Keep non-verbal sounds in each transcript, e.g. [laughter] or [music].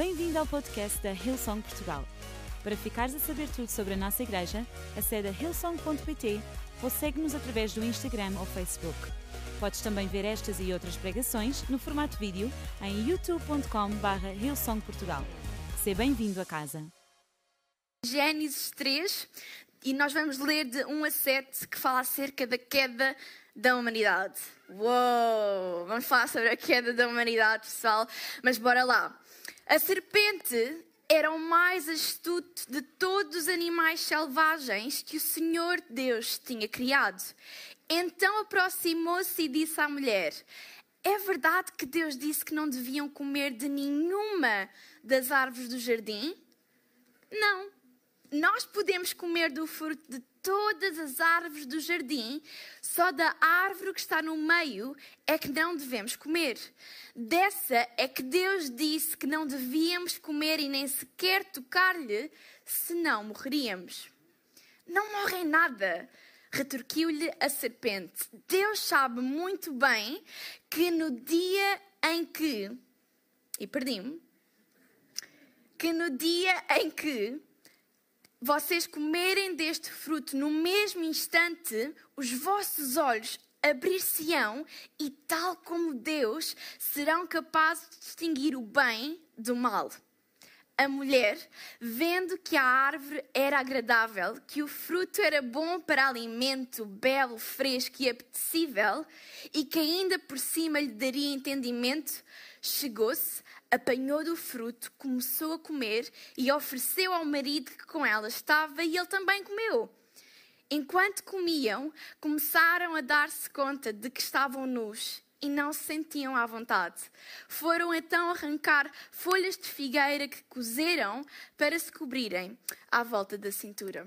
Bem-vindo ao podcast da Hillsong Portugal. Para ficares a saber tudo sobre a nossa igreja, acede a hillsong.pt ou segue-nos através do Instagram ou Facebook. Podes também ver estas e outras pregações no formato vídeo em youtube.com.br hillsongportugal. Seja bem-vindo a casa. Gênesis 3 e nós vamos ler de 1 a 7 que fala acerca da queda da humanidade. Uou! Vamos falar sobre a queda da humanidade, pessoal, mas bora lá. A serpente era o mais astuto de todos os animais selvagens que o Senhor Deus tinha criado. Então aproximou-se e disse à mulher: É verdade que Deus disse que não deviam comer de nenhuma das árvores do jardim? Não. Nós podemos comer do fruto de todas as árvores do jardim, só da árvore que está no meio é que não devemos comer. Dessa é que Deus disse que não devíamos comer e nem sequer tocar-lhe, senão morreríamos. Não morrem nada, retorquiu-lhe a serpente. Deus sabe muito bem que no dia em que. E perdi-me. Que no dia em que vocês comerem deste fruto no mesmo instante, os vossos olhos abrir-se-ão e, tal como Deus, serão capazes de distinguir o bem do mal. A mulher, vendo que a árvore era agradável, que o fruto era bom para alimento, belo, fresco e apetecível, e que ainda por cima lhe daria entendimento, chegou-se, apanhou do fruto, começou a comer e ofereceu ao marido que com ela estava, e ele também comeu. Enquanto comiam, começaram a dar-se conta de que estavam nus e não se sentiam à vontade. Foram então arrancar folhas de figueira que cozeram para se cobrirem à volta da cintura.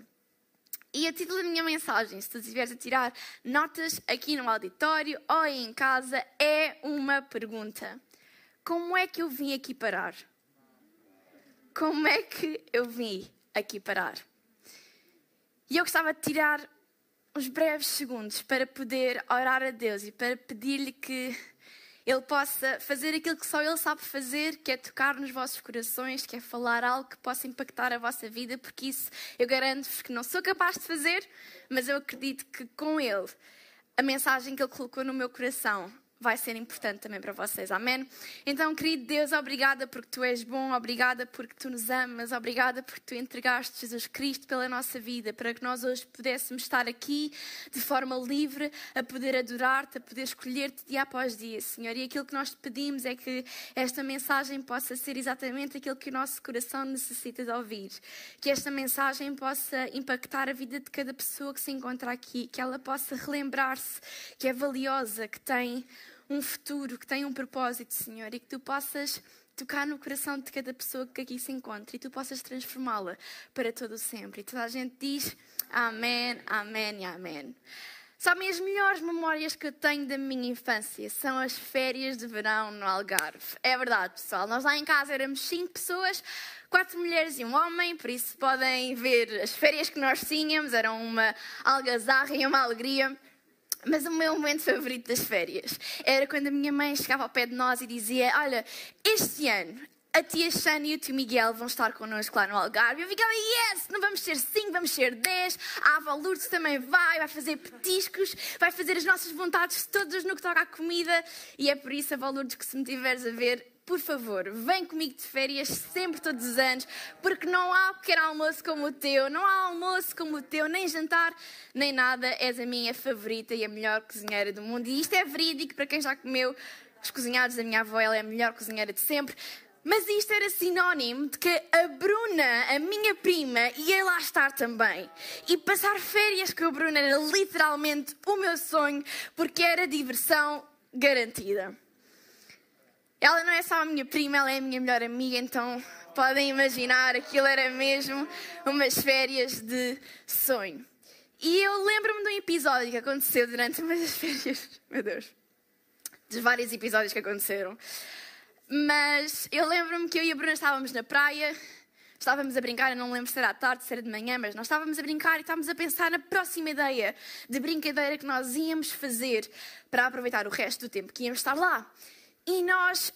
E a título da minha mensagem, se tu estiveres a tirar notas aqui no auditório ou em casa, é uma pergunta. Como é que eu vim aqui parar? Como é que eu vim aqui parar? E eu gostava de tirar uns breves segundos para poder orar a Deus e para pedir-lhe que Ele possa fazer aquilo que só Ele sabe fazer, que é tocar nos vossos corações, que é falar algo que possa impactar a vossa vida, porque isso eu garanto-vos que não sou capaz de fazer, mas eu acredito que com Ele, a mensagem que Ele colocou no meu coração vai ser importante também para vocês. Amém? Então, querido Deus, obrigada porque tu és bom, obrigada porque tu nos amas, obrigada porque tu entregaste Jesus Cristo pela nossa vida, para que nós hoje pudéssemos estar aqui de forma livre, a poder adorar-te, a poder escolher-te dia após dia, Senhor. E aquilo que nós te pedimos é que esta mensagem possa ser exatamente aquilo que o nosso coração necessita de ouvir. Que esta mensagem possa impactar a vida de cada pessoa que se encontra aqui, que ela possa relembrar-se que é valiosa, que tem um futuro, que tem um propósito, Senhor, e que tu possas tocar no coração de cada pessoa que aqui se encontra e tu possas transformá-la para todo o sempre. E toda a gente diz amém, amém e amém. Sabem, as melhores memórias que eu tenho da minha infância são as férias de verão no Algarve. É verdade, pessoal. Nós lá em casa éramos cinco pessoas, quatro mulheres e um homem, por isso podem ver as férias que nós tínhamos, eram uma algazarra e uma alegria. Mas o meu momento favorito das férias era quando a minha mãe chegava ao pé de nós e dizia: Olha, este ano a tia Shana e o tio Miguel vão estar connosco lá no Algarve. Eu ficava, yes, não vamos ser cinco, vamos ser dez. A avó Lourdes também vai, vai fazer petiscos, vai fazer as nossas vontades todas no que toca à comida. E é por isso, avó Lourdes, que se me tiveres a ver, por favor, vem comigo de férias sempre, todos os anos, porque não há pequeno almoço como o teu, não há almoço como o teu, nem jantar, nem nada. És a minha favorita e a melhor cozinheira do mundo. E isto é verídico para quem já comeu os cozinhados da minha avó, ela é a melhor cozinheira de sempre. Mas isto era sinónimo de que a Bruna, a minha prima, ia lá estar também. E passar férias com a Bruna era literalmente o meu sonho, porque era diversão garantida. Ela não é só a minha prima, ela é a minha melhor amiga, então podem imaginar, aquilo era mesmo umas férias de sonho. E eu lembro-me de um episódio que aconteceu durante uma das [laughs] férias, meu Deus, dos vários episódios que aconteceram. Mas eu lembro-me que eu e a Bruna estávamos na praia, estávamos a brincar, eu não lembro se era à tarde, se era de manhã, mas nós estávamos a brincar e estávamos a pensar na próxima ideia de brincadeira que nós íamos fazer para aproveitar o resto do tempo que íamos estar lá. E nós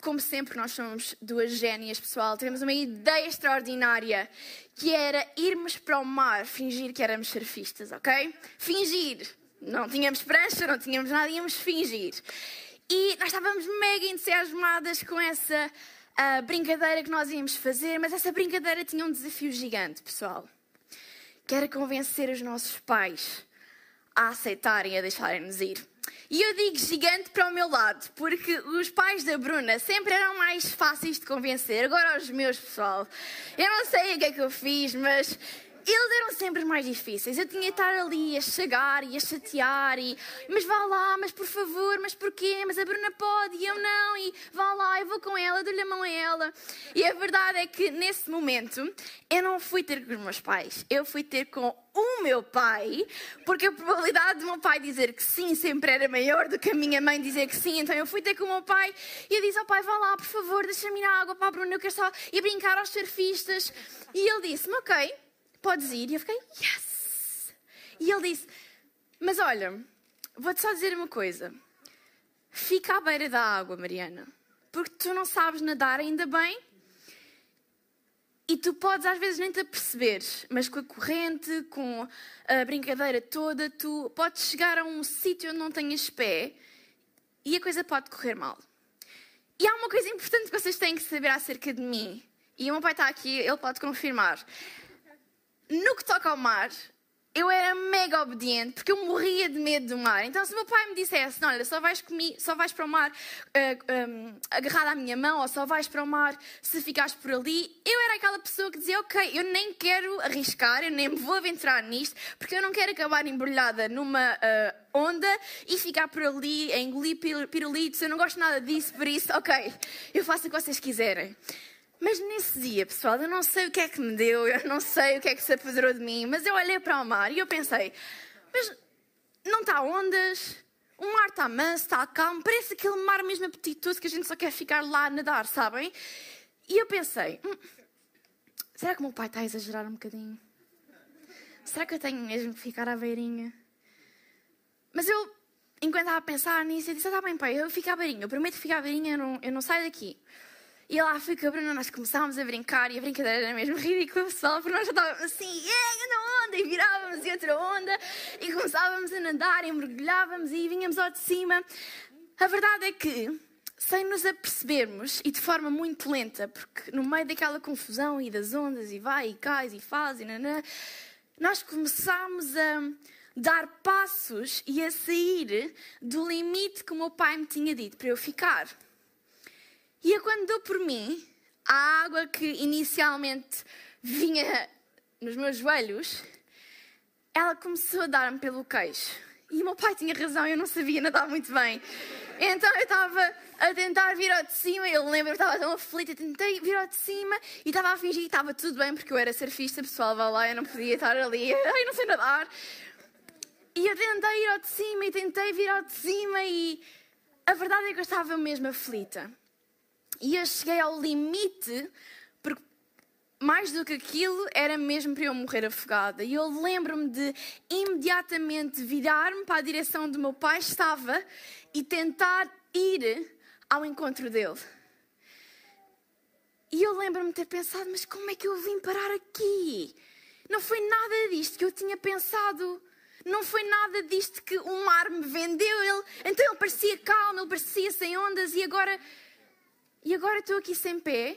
como sempre, nós somos duas génias, pessoal. Tivemos uma ideia extraordinária que era irmos para o mar, fingir que éramos surfistas, ok? Fingir. Não tínhamos prancha, não tínhamos nada, íamos fingir. E nós estávamos mega entusiasmadas com essa uh, brincadeira que nós íamos fazer, mas essa brincadeira tinha um desafio gigante, pessoal. Que era convencer os nossos pais a aceitarem e a deixarem-nos ir. E eu digo gigante para o meu lado, porque os pais da Bruna sempre eram mais fáceis de convencer. Agora os meus, pessoal. Eu não sei o que é que eu fiz, mas eles eram sempre mais difíceis. Eu tinha de estar ali a chegar e a chatear e mas vá lá, mas por favor, mas porquê? Mas a Bruna pode e eu não e vá lá, eu vou com ela, dou-lhe a mão a ela. E a verdade é que nesse momento eu não fui ter com os meus pais, eu fui ter com o meu pai, porque a probabilidade do meu pai dizer que sim sempre era maior do que a minha mãe dizer que sim. Então eu fui ter com o meu pai e eu disse ao pai: vá lá, por favor, deixa-me ir à água para a Bruna, eu quero só ir brincar aos surfistas. E ele disse-me: ok podes ir? E eu fiquei, yes! E ele disse, mas olha, vou-te só dizer uma coisa. Fica à beira da água, Mariana, porque tu não sabes nadar ainda bem e tu podes às vezes nem te aperceber, mas com a corrente, com a brincadeira toda, tu podes chegar a um sítio onde não tenhas pé e a coisa pode correr mal. E há uma coisa importante que vocês têm que saber acerca de mim. E o meu pai está aqui, ele pode confirmar no que toca ao mar, eu era mega obediente porque eu morria de medo do mar. Então, se o meu pai me dissesse: Olha, só vais, comigo, só vais para o mar uh, eh, um, agarrada à minha mão, ou só vais para o mar se ficares por ali, eu era aquela pessoa que dizia: Ok, eu nem quero arriscar, eu nem vou aventurar nisto, porque eu não quero acabar embrulhada numa uh, onda e ficar por ali a engolir pirulitos. Eu não gosto nada disso, por isso, ok, eu faço o que vocês quiserem. Mas nesse dia, pessoal, eu não sei o que é que me deu, eu não sei o que é que se apoderou de mim, mas eu olhei para o mar e eu pensei: mas não está ondas, o mar está manso, está calmo, parece aquele mar mesmo apetitoso que a gente só quer ficar lá a nadar, sabem? E eu pensei: hum, será que o meu pai está a exagerar um bocadinho? Será que eu tenho mesmo que ficar à beirinha? Mas eu, enquanto estava a pensar nisso, eu disse: está bem, pai, eu fico à beirinha, eu prometo ficar à beirinha, eu não, eu não saio daqui. E lá fui com a Bruna, nós começámos a brincar e a brincadeira era mesmo [laughs] ridícula, pessoal, porque nós já estávamos assim, yeah, na onda, e virávamos e outra onda, e começávamos a nadar e mergulhávamos e vinhamos ao de cima. A verdade é que, sem nos apercebermos, e de forma muito lenta, porque no meio daquela confusão e das ondas, e vai e cai e faz, e nanã, nós começámos a dar passos e a sair do limite que o meu pai me tinha dito para eu ficar. Por mim, a água que inicialmente vinha nos meus joelhos, ela começou a dar-me pelo queixo. E o meu pai tinha razão, eu não sabia nadar muito bem. Então eu estava a tentar vir ao de cima, eu lembro que estava tão aflita, tentei vir ao de cima e estava a fingir que estava tudo bem, porque eu era surfista, pessoal, vá lá, eu não podia estar ali, [laughs] ai, não sei nadar. E eu tentei ir ao de cima e tentei vir ao de cima e a verdade é que eu estava mesmo aflita. E eu cheguei ao limite, porque mais do que aquilo era mesmo para eu morrer afogada. E eu lembro-me de imediatamente virar-me para a direção onde meu pai estava e tentar ir ao encontro dele. E eu lembro-me de ter pensado, mas como é que eu vim parar aqui? Não foi nada disto que eu tinha pensado. Não foi nada disto que o mar me vendeu. Ele, então ele parecia calmo, ele parecia sem ondas e agora e agora estou aqui sem pé.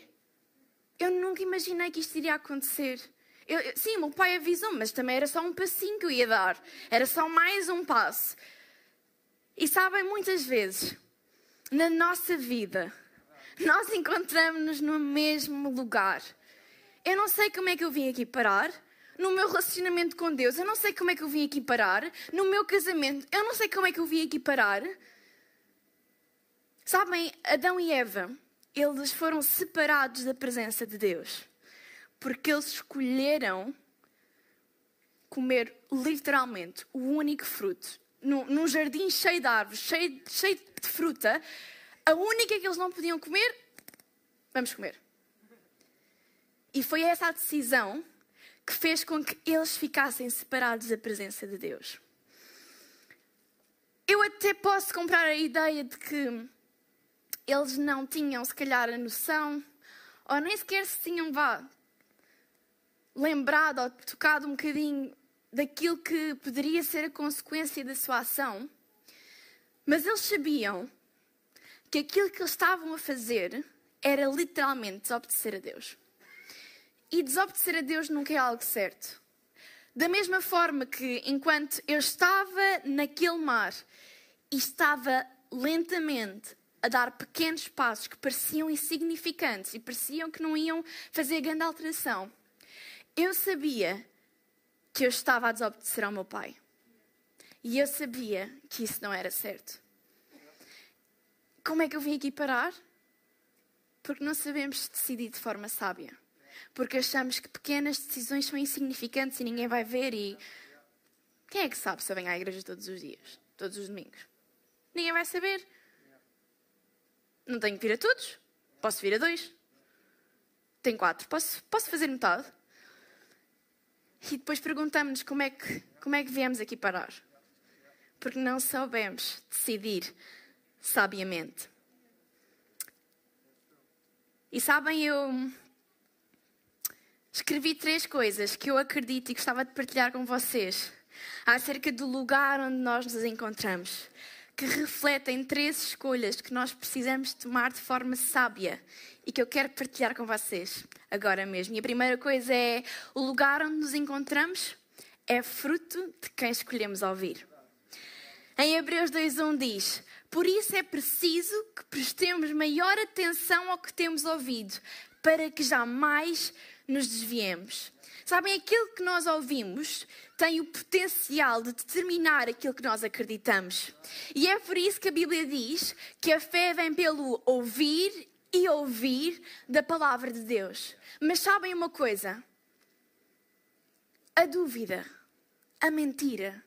Eu nunca imaginei que isto iria acontecer. Eu, eu, sim, meu pai avisou, mas também era só um passinho que eu ia dar. Era só mais um passo. E sabem, muitas vezes, na nossa vida, nós encontramos-nos no mesmo lugar. Eu não sei como é que eu vim aqui parar. No meu relacionamento com Deus, eu não sei como é que eu vim aqui parar. No meu casamento, eu não sei como é que eu vim aqui parar. Sabem, Adão e Eva eles foram separados da presença de Deus. Porque eles escolheram comer literalmente o único fruto. Num, jardim cheio de árvores, cheio, cheio de fruta, a única que eles não podiam comer, vamos comer. E foi essa a decisão que fez com que eles ficassem separados da presença de Deus. Eu até posso comprar a ideia de que eles não tinham, se calhar, a noção, ou nem sequer se tinham vá, lembrado ou tocado um bocadinho daquilo que poderia ser a consequência da sua ação, mas eles sabiam que aquilo que eles estavam a fazer era literalmente desobedecer a Deus. E desobedecer a Deus nunca é algo certo. Da mesma forma que, enquanto eu estava naquele mar e estava lentamente a dar pequenos passos que pareciam insignificantes e pareciam que não iam fazer grande alteração, eu sabia que eu estava a desobedecer ao meu pai. E eu sabia que isso não era certo. Como é que eu vim aqui parar? Porque não sabemos decidir de forma sábia. Porque achamos que pequenas decisões são insignificantes e ninguém vai ver e. Quem é que sabe se eu venho à igreja todos os dias? Todos os domingos? Ninguém vai saber. Não tenho que vir a todos. Posso vir a dois. Tenho quatro. Posso, posso fazer metade. E depois perguntamos-nos como, é que, como é que viemos aqui parar. Porque não soubemos decidir sabiamente. E sabem, eu escrevi três coisas que eu acredito e gostava de partilhar com vocês acerca do lugar onde nós nos encontramos, que refletem três escolhas que nós precisamos tomar de forma sábia e que eu quero partilhar com vocês agora mesmo. E a primeira coisa é: o lugar onde nos encontramos é fruto de quem escolhemos ouvir. Em Hebreus 2:1 diz: Por isso é preciso que prestemos maior atenção ao que temos ouvido, para que jamais nos desviemos. Sabem, aquilo que nós ouvimos tem o potencial de determinar aquilo que nós acreditamos. E é por isso que a Bíblia diz que a fé vem pelo ouvir e ouvir da palavra de Deus. Mas sabem uma coisa? A dúvida, a mentira,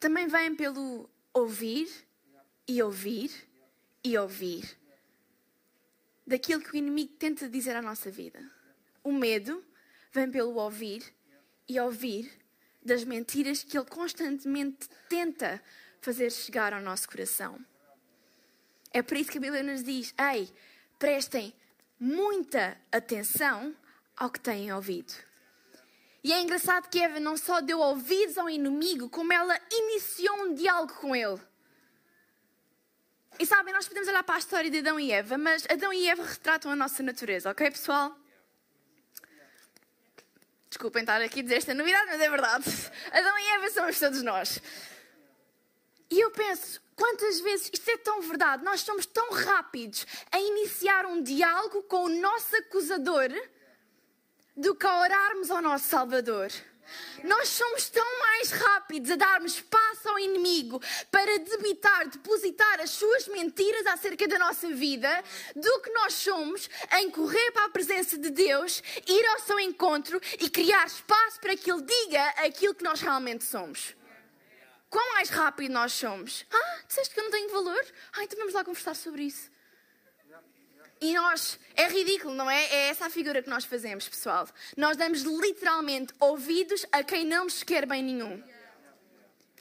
também vem pelo ouvir e ouvir e ouvir daquilo que o inimigo tenta dizer à nossa vida. O medo vem pelo ouvir e ouvir das mentiras que ele constantemente tenta fazer chegar ao nosso coração. É por isso que a Bíblia nos diz: ei, prestem muita atenção ao que têm ouvido. E é engraçado que Eva não só deu ouvidos ao inimigo, como ela iniciou um diálogo com ele. E sabem, nós podemos olhar para a história de Adão e Eva, mas Adão e Eva retratam a nossa natureza, ok, pessoal? Desculpem estar aqui a dizer esta novidade, mas é verdade. Adão e Eva somos todos nós. E eu penso, quantas vezes isto é tão verdade, nós somos tão rápidos a iniciar um diálogo com o nosso acusador do que a orarmos ao nosso Salvador. Nós somos tão mais rápidos a darmos espaço ao inimigo para debitar, depositar as suas mentiras acerca da nossa vida, do que nós somos em correr para a presença de Deus, ir ao seu encontro e criar espaço para que Ele diga aquilo que nós realmente somos. Quão mais rápido nós somos? Ah, disseste que eu não tenho valor? Ah, então vamos lá conversar sobre isso. E nós, é ridículo, não é? É essa a figura que nós fazemos, pessoal. Nós damos literalmente ouvidos a quem não nos quer bem nenhum.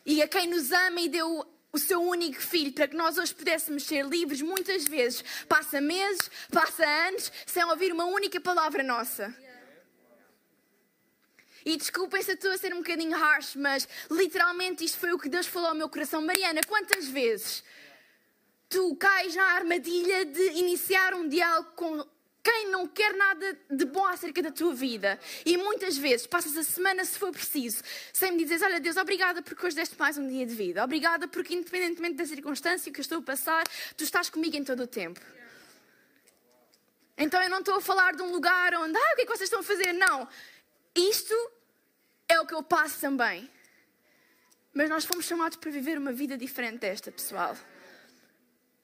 E a quem nos ama e deu o seu único filho para que nós hoje pudéssemos ser livres, muitas vezes passa meses, passa anos, sem ouvir uma única palavra nossa. E desculpem se estou a ser um bocadinho harsh, mas literalmente isto foi o que Deus falou ao meu coração. Mariana, quantas vezes tu cais na armadilha de iniciar um diálogo com quem não quer nada de bom acerca da tua vida. E muitas vezes passas a semana, se for preciso, sem me dizeres: Olha, Deus, obrigada porque hoje deste mais um dia de vida. Obrigada porque, independentemente da circunstância que eu estou a passar, tu estás comigo em todo o tempo. Então eu não estou a falar de um lugar onde, ah, o que é que vocês estão a fazer? Não. Isto é o que eu passo também. Mas nós fomos chamados para viver uma vida diferente desta, pessoal.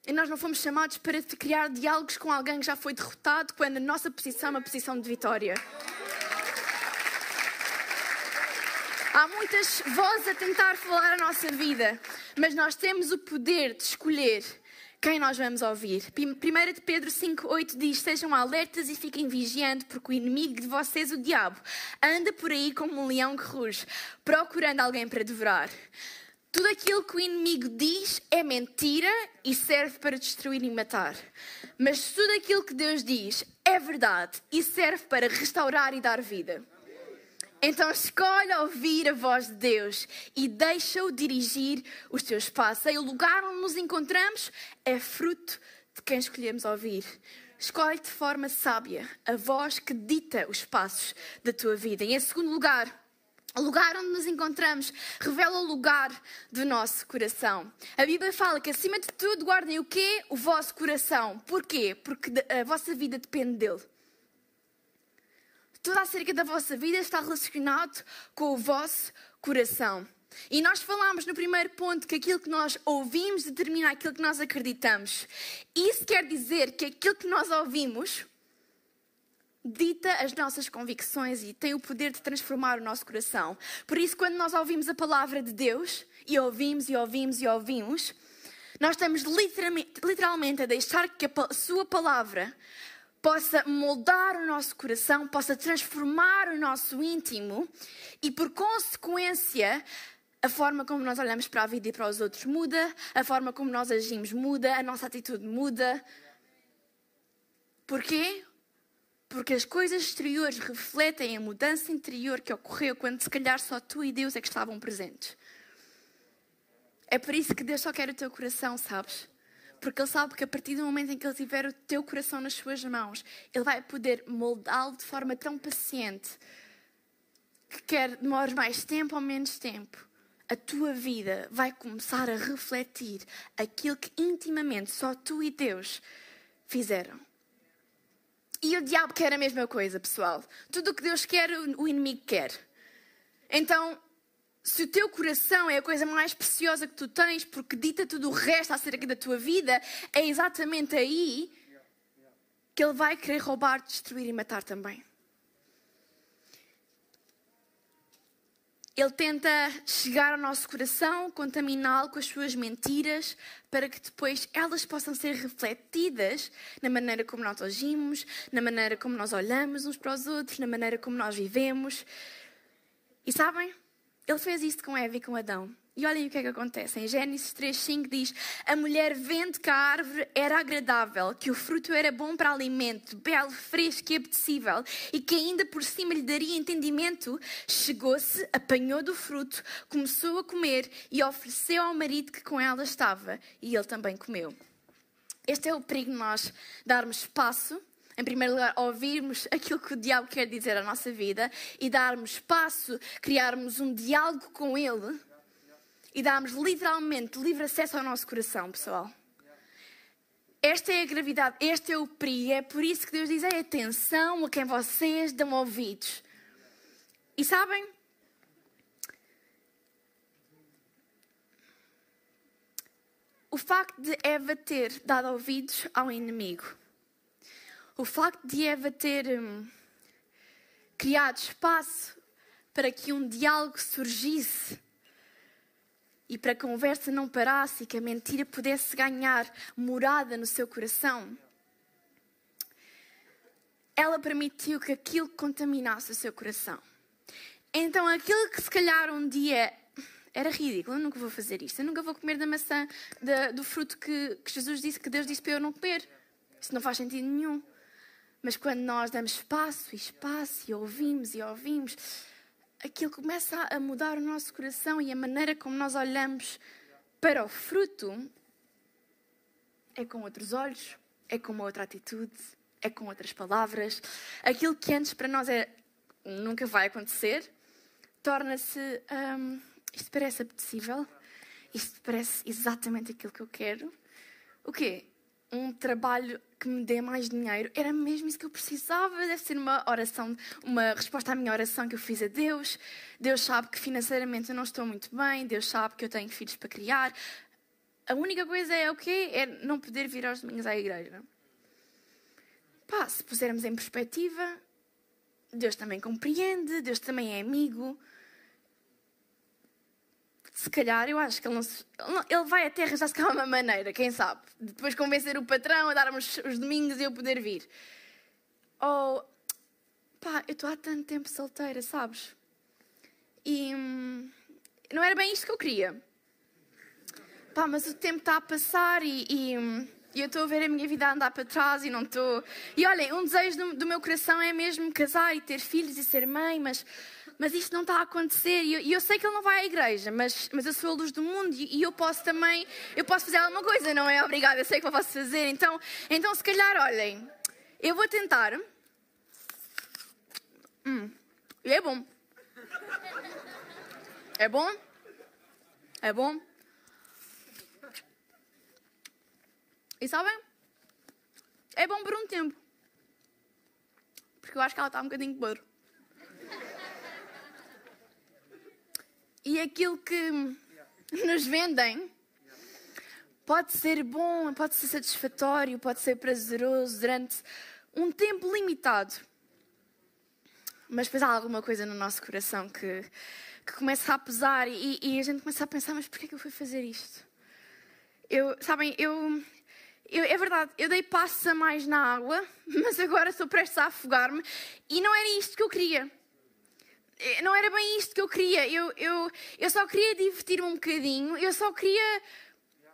E nós não fomos chamados para criar diálogos com alguém que já foi derrotado, quando a nossa posição é uma posição de vitória. Há muitas vozes a tentar falar a nossa vida, mas nós temos o poder de escolher quem nós vamos ouvir. 1 de Pedro 5,8 diz: Sejam alertas e fiquem vigiando, porque o inimigo de vocês, o diabo, anda por aí como um leão que ruge, procurando alguém para devorar. Tudo aquilo que o inimigo diz é mentira e serve para destruir e matar. Mas tudo aquilo que Deus diz é verdade e serve para restaurar e dar vida. Então escolhe ouvir a voz de Deus e deixa-o dirigir os teus passos. E o lugar onde nos encontramos é fruto de quem escolhemos ouvir. Escolhe de forma sábia a voz que dita os passos da tua vida. E em segundo lugar, o lugar onde nos encontramos revela o lugar do nosso coração. A Bíblia fala que acima de tudo guardem o quê? O vosso coração. Porquê? Porque a vossa vida depende dele. Tudo acerca da vossa vida está relacionado com o vosso coração. E nós falamos no primeiro ponto que aquilo que nós ouvimos determina aquilo que nós acreditamos. Isso quer dizer que aquilo que nós ouvimos dita as nossas convicções e tem o poder de transformar o nosso coração. Por isso, quando nós ouvimos a palavra de Deus, e ouvimos e ouvimos e ouvimos, nós estamos literalmente, literalmente a deixar que a Sua palavra possa moldar o nosso coração, possa transformar o nosso íntimo e, por consequência, a forma como nós olhamos para a vida e para os outros muda, a forma como nós agimos muda, a nossa atitude muda. Porquê? Porque as coisas exteriores refletem a mudança interior que ocorreu quando, se calhar, só tu e Deus é que estavam presentes. É por isso que Deus só quer o teu coração, sabes? Porque Ele sabe que a partir do momento em que Ele tiver o teu coração nas suas mãos, Ele vai poder moldá-lo de forma tão paciente que quer demores mais tempo ou menos tempo a tua vida vai começar a refletir aquilo que intimamente só tu e Deus fizeram. E o diabo quer a mesma coisa, pessoal. Tudo o que Deus quer, o inimigo quer. Então, se o teu coração é a coisa mais preciosa que tu tens, porque dita tudo o resto acerca da tua vida, é exatamente aí que ele vai querer roubar, destruir e matar também. Ele tenta chegar ao nosso coração, contaminá-lo com as suas mentiras, para que depois elas possam ser refletidas na maneira como nós agimos, na maneira como nós olhamos uns para os outros, na maneira como nós vivemos. E sabem? Ele fez isto com Eva e com Adão. E olhem o que é que acontece. Em Gênesis 3,5 diz: A mulher vendo que a árvore era agradável, que o fruto era bom para alimento, belo, fresco e apetecível, e que ainda por cima lhe daria entendimento, chegou-se, apanhou do fruto, começou a comer e ofereceu ao marido que com ela estava, e ele também comeu. Este é o perigo de nós darmos espaço em primeiro lugar, ouvirmos aquilo que o diabo quer dizer à nossa vida e darmos espaço, criarmos um diálogo com ele e damos literalmente livre acesso ao nosso coração, pessoal. Esta é a gravidade, este é o perigo. É por isso que Deus diz: é atenção a quem vocês dão ouvidos. E sabem? O facto de Eva ter dado ouvidos ao inimigo, o facto de Eva ter hum, criado espaço para que um diálogo surgisse e para que a conversa não parasse e que a mentira pudesse ganhar morada no seu coração, ela permitiu que aquilo contaminasse o seu coração. Então, aquilo que se calhar um dia era ridículo, eu nunca vou fazer isto, eu nunca vou comer da maçã, da, do fruto que, que Jesus disse, que Deus disse para eu não comer. Isso não faz sentido nenhum. Mas quando nós damos espaço e espaço e ouvimos e ouvimos, aquilo começa a mudar o nosso coração e a maneira como nós olhamos para o fruto é com outros olhos, é com uma outra atitude, é com outras palavras. Aquilo que antes para nós é nunca vai acontecer, torna-se um, isto parece apetecível, isto parece exatamente aquilo que eu quero. O quê? um trabalho que me dê mais dinheiro. Era mesmo isso que eu precisava. Deve ser uma oração, uma resposta à minha oração que eu fiz a Deus. Deus sabe que financeiramente eu não estou muito bem. Deus sabe que eu tenho filhos para criar. A única coisa é o quê? É não poder vir aos domingos à igreja. Pá, se pusermos em perspectiva, Deus também compreende, Deus também é amigo se calhar, eu acho que ele, não, ele vai até arranjar-se cá uma maneira, quem sabe? Depois convencer o patrão a dar-me os, os domingos e eu poder vir. Ou, pá, eu estou há tanto tempo solteira, sabes? E hum, não era bem isto que eu queria. pá, mas o tempo está a passar e, e, e eu estou a ver a minha vida andar para trás e não estou. E olhem, um desejo do, do, meu coração é mesmo casar e ter filhos e ser mãe, mas, mas isto não está a acontecer. E eu, e eu sei que ele não vai à igreja, mas, mas eu sou a luz do mundo e, e eu posso também, eu posso fazer alguma coisa, não é? Obrigada, eu sei que eu posso fazer. Então, então se calhar, olhem, eu vou tentar. Hum, e é bom. É bom? É bom? E sabem? É bom por um tempo. Porque eu acho que ela está um bocadinho podre. E aquilo que nos vendem pode ser bom, pode ser satisfatório, pode ser prazeroso durante um tempo limitado. Mas depois há alguma coisa no nosso coração que, que começa a pesar e, e, a gente começa a pensar: mas porquê é que eu fui fazer isto? Eu, sabem, eu, eu, é verdade, eu dei passos a mais na água, [laughs] mas agora estou prestes a afogar-me e não era isto que eu queria. Eh, não era bem isto que eu queria. Eu, eu, eu só queria divertir-me um bocadinho, eu só queria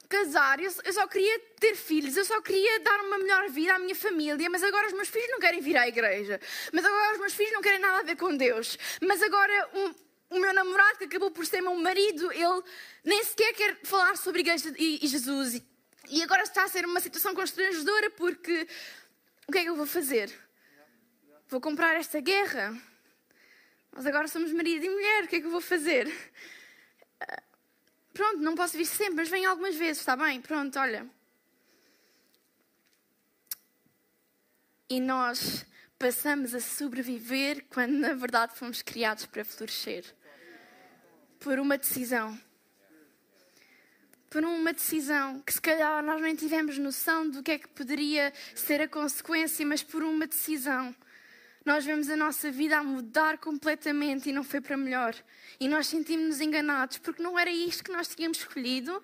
casar, eu, eu só queria ter filhos, eu só queria dar uma melhor vida à minha família, mas agora os meus filhos não querem vir à igreja, mas agora os meus filhos não querem nada a ver com Deus, mas agora um, o meu namorado, que acabou por ser meu marido, ele nem sequer quer falar sobre igreja e, e Jesus. E agora está a ser uma situação constrangedora porque o que é que eu vou fazer? Vou comprar esta guerra? Nós agora somos marido e mulher, o que é que eu vou fazer? Pronto, não posso vir sempre, mas venho algumas vezes, está bem? Pronto, olha. E nós passamos a sobreviver quando na verdade fomos criados para florescer. Por uma decisão por uma decisão que se calhar nós nem tivemos noção do que é que poderia ser a consequência, mas por uma decisão. Nós vemos a nossa vida a mudar completamente e não foi para melhor. E nós sentimos-nos enganados porque não era isto que nós tínhamos escolhido.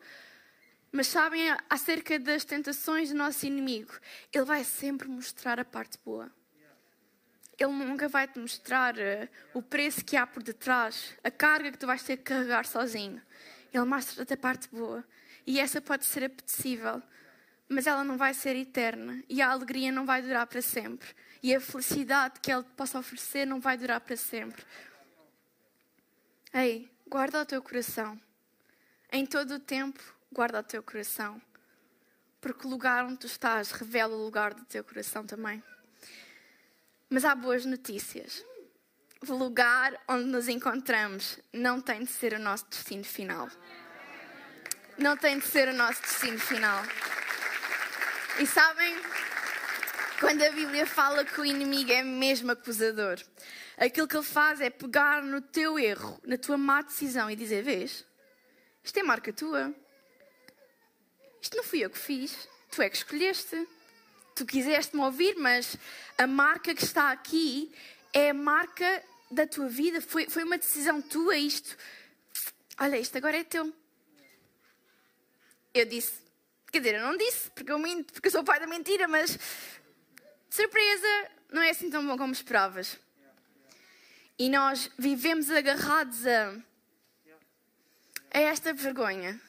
Mas sabem acerca das tentações do nosso inimigo? Ele vai sempre mostrar a parte boa. Ele nunca vai te mostrar uh, o preço que há por detrás, a carga que tu vais ter que carregar sozinho. Ele mostra-te a parte boa. E essa pode ser apetecível, mas ela não vai ser eterna. E a alegria não vai durar para sempre. E a felicidade que Ele possa oferecer não vai durar para sempre. Ei, guarda o teu coração. Em todo o tempo, guarda o teu coração. Porque o lugar onde tu estás revela o lugar do teu coração também. Mas há boas notícias o lugar onde nos encontramos não tem de ser o nosso destino final. Não tem de ser o nosso destino final. E sabem, quando a Bíblia fala que o inimigo é mesmo acusador, aquilo que ele faz é pegar no teu erro, na tua má decisão e dizer: Vês, isto é marca tua. Isto não fui eu que fiz, tu é que escolheste. Tu quiseste-me ouvir, mas a marca que está aqui é a marca da tua vida, foi, foi uma decisão tua isto. Olha, isto agora é teu. Eu disse, quer dizer, eu não disse, porque eu minto, porque eu sou o pai da mentira, mas surpresa, não é assim tão bom como esperavas. E nós vivemos agarrados a, a esta vergonha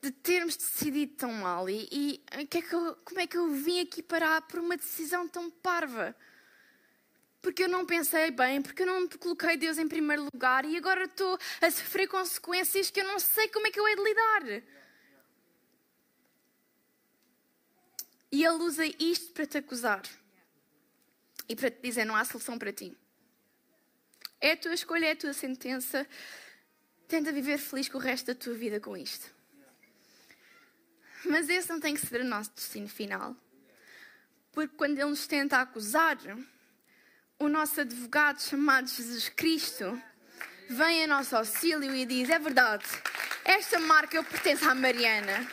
de termos decidido tão mal. E, e que é que eu, como é que eu vim aqui parar por uma decisão tão parva? porque eu não pensei bem, porque eu não coloquei Deus em primeiro lugar e agora estou a sofrer consequências que eu não sei como é que eu hei de lidar. E ele usa isto para te acusar e para te dizer: não há solução para ti. É a tua escolha, é a tua sentença. Tenta viver feliz com o resto da tua vida com isto. Mas esse não tem que ser o nosso destino final. Porque quando ele nos tenta acusar, o nosso advogado chamado Jesus Cristo vem a nosso auxílio e diz: É verdade, esta marca eu pertence à Mariana,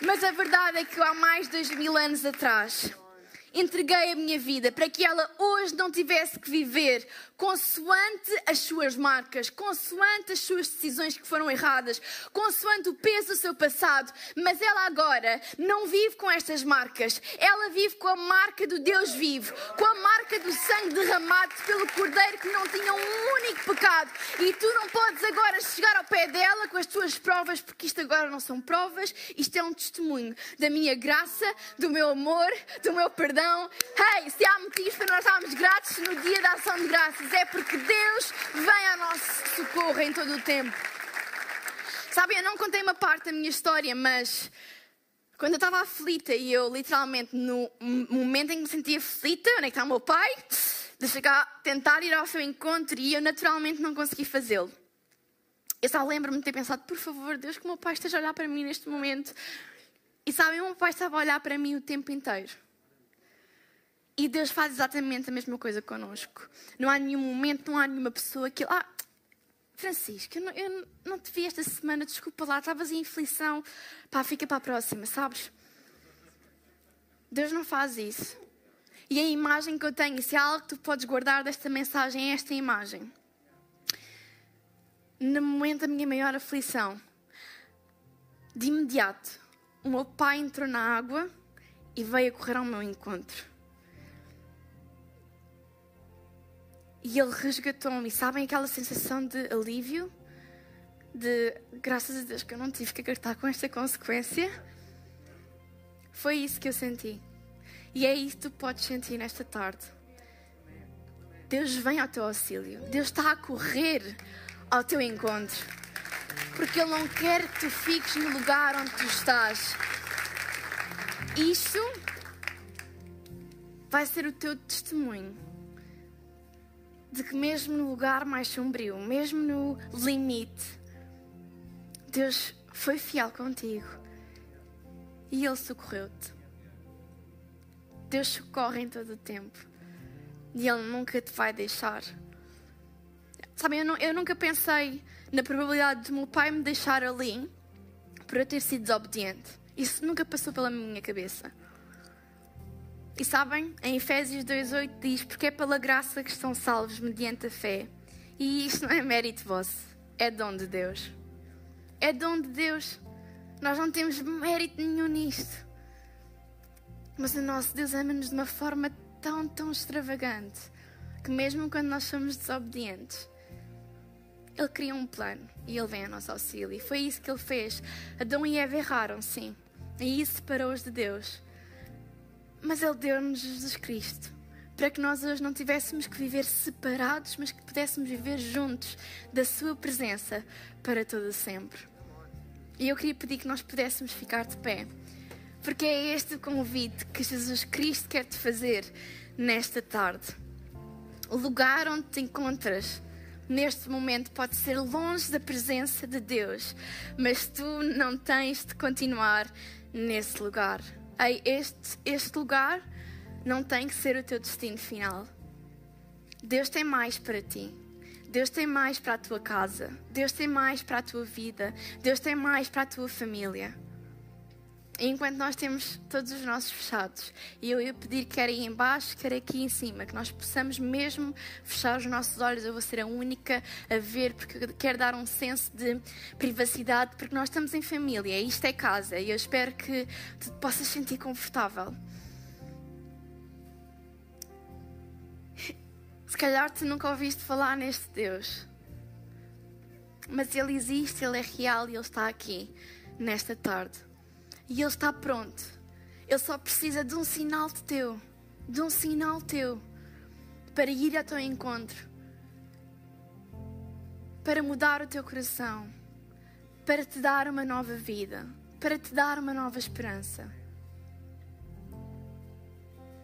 mas a verdade é que há mais de dois mil anos atrás entreguei a minha vida para que ela hoje não tivesse que viver consoante as suas marcas, consoante as suas decisões que foram erradas, consoante o peso do seu passado, mas ela agora não vive com estas marcas, ela vive com a marca do Deus vivo, com a marca do sangue derramado pelo Cordeiro que não tinha um único pecado. E tu não podes agora chegar ao pé dela com as tuas provas, porque isto agora não são provas, isto é um testemunho da minha graça, do meu amor, do meu perdão. Hey, se há motivos para nós estarmos gratos no dia da ação de graças, é porque Deus vem ao nosso socorro em todo o tempo. Sabem, eu não contei uma parte da minha história, mas quando eu estava aflita e eu literalmente no momento em que me sentia aflita, onde é que está o meu pai? De chegar, tentar ir ao seu encontro e eu naturalmente não consegui fazê-lo. Eu só lembro-me de ter pensado, por favor, Deus, que o meu pai esteja a olhar para mim neste momento. E sabem, o meu pai estava a olhar para mim o tempo inteiro. E Deus faz exatamente a mesma coisa connosco. Não há nenhum momento, não há nenhuma pessoa que. Ah, Francisco, eu não, eu não te vi esta semana, desculpa lá, estavas em inflição. Pá, fica para a próxima, sabes? Deus não faz isso. E a imagem que eu tenho, se há algo que tu podes guardar desta mensagem, é esta imagem. No momento da minha maior aflição, de imediato, o meu pai entrou na água e veio correr ao meu encontro. E ele resgatou-me. Sabem aquela sensação de alívio? De graças a Deus que eu não tive que agarrar com esta consequência? Foi isso que eu senti. E é isso que tu podes sentir nesta tarde. Deus vem ao teu auxílio. Deus está a correr ao teu encontro. Porque Ele não quer que tu fiques no lugar onde tu estás. Isso vai ser o teu testemunho de que, mesmo no lugar mais sombrio, mesmo no limite, Deus foi fiel contigo e Ele socorreu-te. Deus socorre em todo o tempo e Ele nunca te vai deixar. Sabem, eu, eu nunca pensei na probabilidade de meu pai me deixar ali por eu ter sido desobediente. Isso nunca passou pela minha cabeça. E sabem, em Efésios 2,8 diz: Porque é pela graça que estão salvos mediante a fé. E isto não é mérito vosso, é dom de Deus. É dom de Deus. Nós não temos mérito nenhum nisto. Mas o nosso Deus ama-nos de uma forma tão, tão extravagante que, mesmo quando nós somos desobedientes, Ele cria um plano e Ele vem ao nosso auxílio. E foi isso que Ele fez. Adão e Eva erraram, sim. E isso separou-os de Deus. Mas Ele deu-nos Jesus Cristo para que nós hoje não tivéssemos que viver separados, mas que pudéssemos viver juntos da Sua presença para todo sempre. E eu queria pedir que nós pudéssemos ficar de pé, porque é este o convite que Jesus Cristo quer te fazer nesta tarde. O lugar onde te encontras neste momento pode ser longe da presença de Deus, mas tu não tens de continuar nesse lugar. Ei, este, este lugar não tem que ser o teu destino final. Deus tem mais para ti. Deus tem mais para a tua casa. Deus tem mais para a tua vida. Deus tem mais para a tua família. Enquanto nós temos todos os nossos fechados, e eu ia pedir quer aí embaixo, quer aqui em cima, que nós possamos mesmo fechar os nossos olhos. Eu vou ser a única a ver, porque quero dar um senso de privacidade, porque nós estamos em família, isto é casa, e eu espero que tu te possas sentir confortável. [laughs] Se calhar tu nunca ouviste falar neste Deus, mas Ele existe, Ele é real e Ele está aqui nesta tarde. E Ele está pronto. Ele só precisa de um sinal teu, de um sinal teu, para ir ao teu encontro, para mudar o teu coração, para te dar uma nova vida, para te dar uma nova esperança.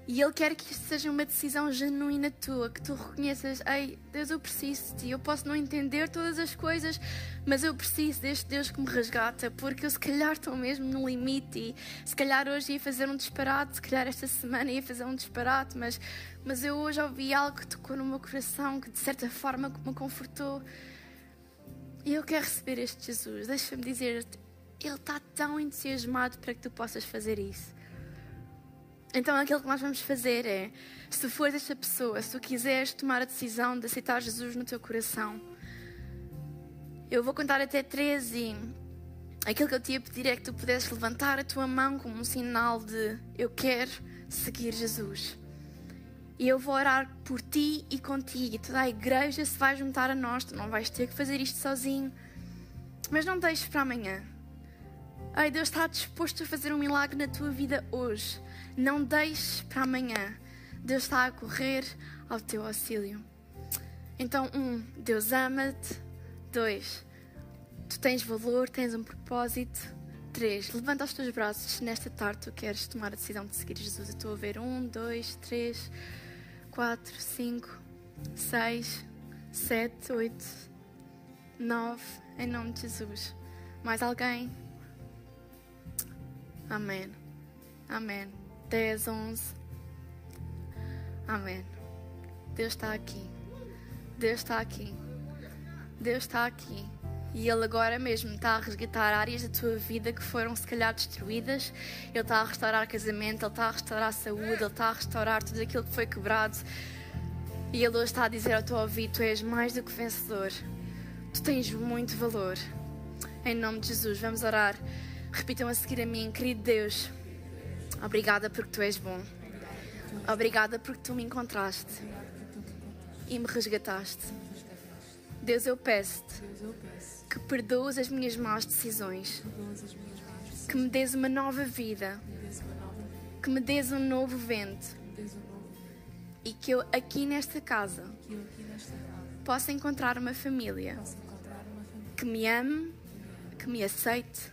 E Ele quer que isto seja uma decisão genuína tua, que tu reconheças: Ei, Deus, eu preciso de ti. Eu posso não entender todas as coisas, mas eu preciso deste Deus que me resgata, porque eu se calhar estou mesmo no limite. E se calhar hoje ia fazer um disparate, se calhar esta semana ia fazer um disparate, mas, mas eu hoje ouvi algo que tocou no meu coração, que de certa forma me confortou. E eu quero receber este Jesus. Deixa-me dizer-te: Ele está tão entusiasmado para que tu possas fazer isso. Então aquilo que nós vamos fazer é, se fores esta pessoa, se tu quiseres tomar a decisão de aceitar Jesus no teu coração, eu vou contar até três e aquilo que eu te ia pedir é que tu pudesses levantar a tua mão como um sinal de eu quero seguir Jesus. E eu vou orar por ti e contigo. E toda a igreja se vai juntar a nós. Tu não vais ter que fazer isto sozinho. Mas não deixes para amanhã. Ai, Deus está disposto a fazer um milagre na tua vida hoje. Não deixes para amanhã. Deus está a correr ao teu auxílio. Então, um, Deus ama-te. Dois, tu tens valor, tens um propósito. Três, levanta os teus braços. Nesta tarde tu queres tomar a decisão de seguir Jesus. Eu estou a ver um, dois, três, quatro, cinco, seis, sete, oito, nove. Em nome de Jesus. Mais alguém? Amém. Amém. Dez, onze. Amém. Deus está aqui. Deus está aqui. Deus está aqui. E Ele agora mesmo está a resgatar áreas da tua vida que foram se calhar destruídas. Ele está a restaurar casamento, Ele está a restaurar a saúde, Ele está a restaurar tudo aquilo que foi quebrado. E Ele hoje está a dizer ao teu ouvido: Tu és mais do que vencedor. Tu tens muito valor. Em nome de Jesus, vamos orar. Repitam a seguir a mim, querido Deus. Obrigada porque Tu és bom. Obrigada porque Tu me encontraste e me resgataste. Deus, eu peço-te que perdoes as minhas más decisões, que me des uma nova vida, que me des um novo vento e que eu aqui nesta casa possa encontrar uma família que me ame, que me aceite,